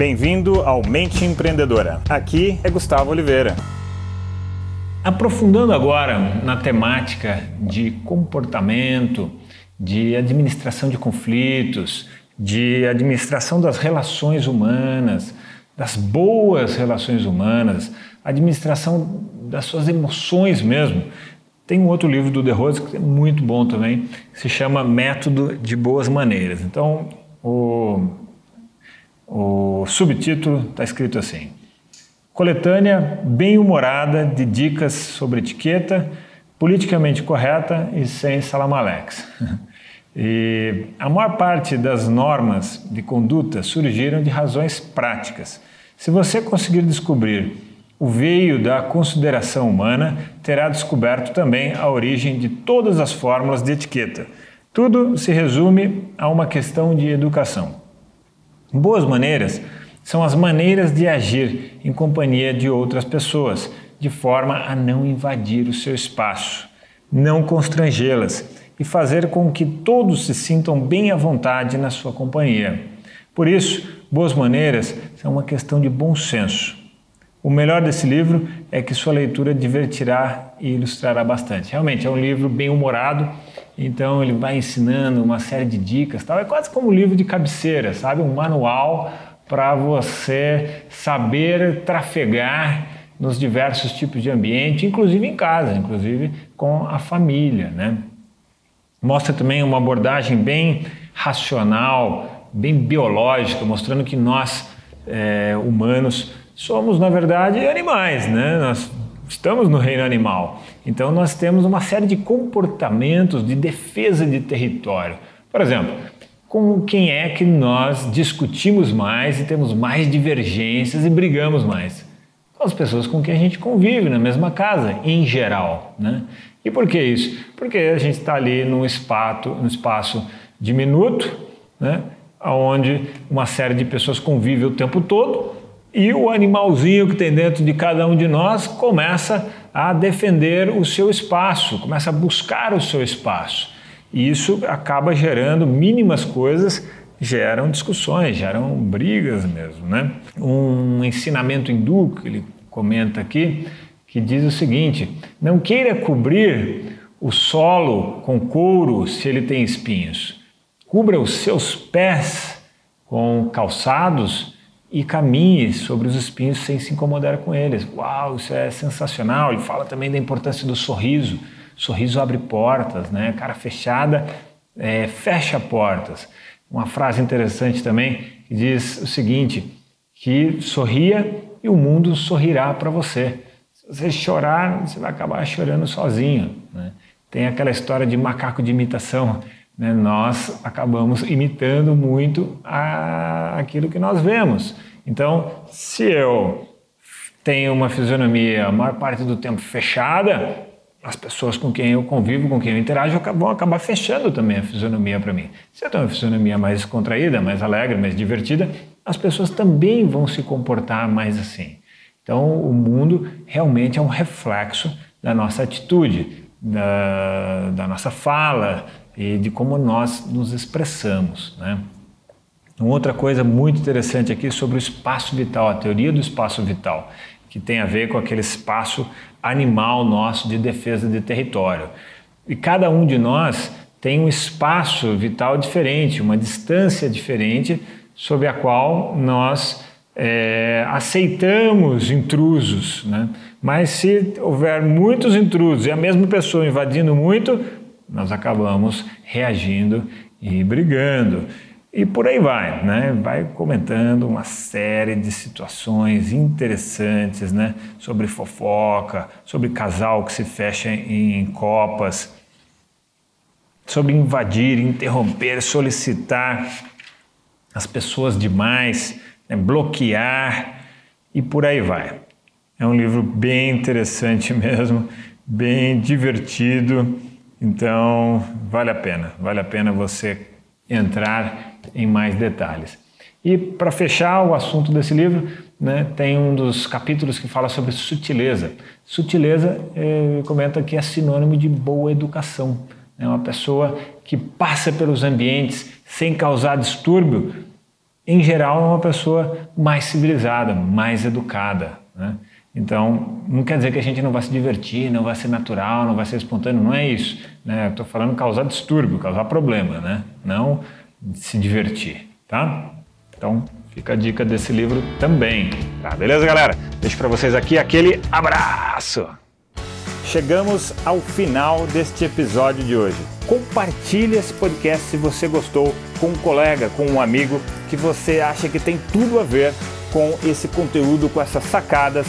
Bem-vindo ao Mente Empreendedora. Aqui é Gustavo Oliveira. Aprofundando agora na temática de comportamento, de administração de conflitos, de administração das relações humanas, das boas relações humanas, administração das suas emoções mesmo. Tem um outro livro do De Rose que é muito bom também, se chama Método de Boas Maneiras. Então, o, o subtítulo está escrito assim: Coletânea bem-humorada de dicas sobre etiqueta, politicamente correta e sem salamalex. E a maior parte das normas de conduta surgiram de razões práticas. Se você conseguir descobrir o veio da consideração humana terá descoberto também a origem de todas as fórmulas de etiqueta. Tudo se resume a uma questão de educação. Boas maneiras são as maneiras de agir em companhia de outras pessoas, de forma a não invadir o seu espaço, não constrangê-las e fazer com que todos se sintam bem à vontade na sua companhia. Por isso, boas maneiras são uma questão de bom senso o melhor desse livro é que sua leitura divertirá e ilustrará bastante. Realmente é um livro bem humorado, então ele vai ensinando uma série de dicas, tal. É quase como um livro de cabeceira, sabe? Um manual para você saber trafegar nos diversos tipos de ambiente, inclusive em casa, inclusive com a família, né? Mostra também uma abordagem bem racional, bem biológica, mostrando que nós é, humanos somos, na verdade, animais, né? Nós estamos no reino animal. Então, nós temos uma série de comportamentos de defesa de território. Por exemplo, com quem é que nós discutimos mais e temos mais divergências e brigamos mais? Com as pessoas com quem a gente convive na mesma casa, em geral, né? E por que isso? Porque a gente está ali num espaço, num espaço diminuto, né? onde uma série de pessoas convive o tempo todo e o animalzinho que tem dentro de cada um de nós começa a defender o seu espaço, começa a buscar o seu espaço. E isso acaba gerando mínimas coisas, geram discussões, geram brigas mesmo, né? Um ensinamento hindu que ele comenta aqui, que diz o seguinte: não queira cobrir o solo com couro se ele tem espinhos. Cubra os seus pés com calçados e caminhe sobre os espinhos sem se incomodar com eles. Uau, isso é sensacional. Ele fala também da importância do sorriso. sorriso abre portas, né? Cara fechada é, fecha portas. Uma frase interessante também que diz o seguinte: que sorria e o mundo sorrirá para você. Se você chorar, você vai acabar chorando sozinho. Né? Tem aquela história de macaco de imitação. Né? Nós acabamos imitando muito a, aquilo que nós vemos. Então, se eu tenho uma fisionomia a maior parte do tempo fechada, as pessoas com quem eu convivo, com quem eu interajo, vão acabar fechando também a fisionomia para mim. Se eu tenho uma fisionomia mais contraída, mais alegre, mais divertida, as pessoas também vão se comportar mais assim. Então, o mundo realmente é um reflexo da nossa atitude, da, da nossa fala, e de como nós nos expressamos. Né? Uma outra coisa muito interessante aqui sobre o espaço vital, a teoria do espaço vital, que tem a ver com aquele espaço animal nosso de defesa de território. E cada um de nós tem um espaço vital diferente, uma distância diferente sobre a qual nós é, aceitamos intrusos. Né? Mas se houver muitos intrusos e a mesma pessoa invadindo muito, nós acabamos reagindo e brigando. E por aí vai, né? Vai comentando uma série de situações interessantes, né? Sobre fofoca, sobre casal que se fecha em copas, sobre invadir, interromper, solicitar as pessoas demais, né? bloquear e por aí vai. É um livro bem interessante mesmo, bem divertido então, vale a pena, vale a pena você entrar em mais detalhes. E para fechar o assunto desse livro, né, tem um dos capítulos que fala sobre sutileza. Sutileza, eh, comenta que é sinônimo de boa educação. É uma pessoa que passa pelos ambientes sem causar distúrbio, em geral, é uma pessoa mais civilizada, mais educada. Né? Então, não quer dizer que a gente não vai se divertir, não vai ser natural, não vai ser espontâneo, não é isso. Né? Estou falando causar distúrbio, causar problema, né? não se divertir. Tá? Então, fica a dica desse livro também. Tá, beleza, galera? Deixo para vocês aqui aquele abraço! Chegamos ao final deste episódio de hoje. Compartilhe esse podcast se você gostou com um colega, com um amigo que você acha que tem tudo a ver com esse conteúdo, com essas sacadas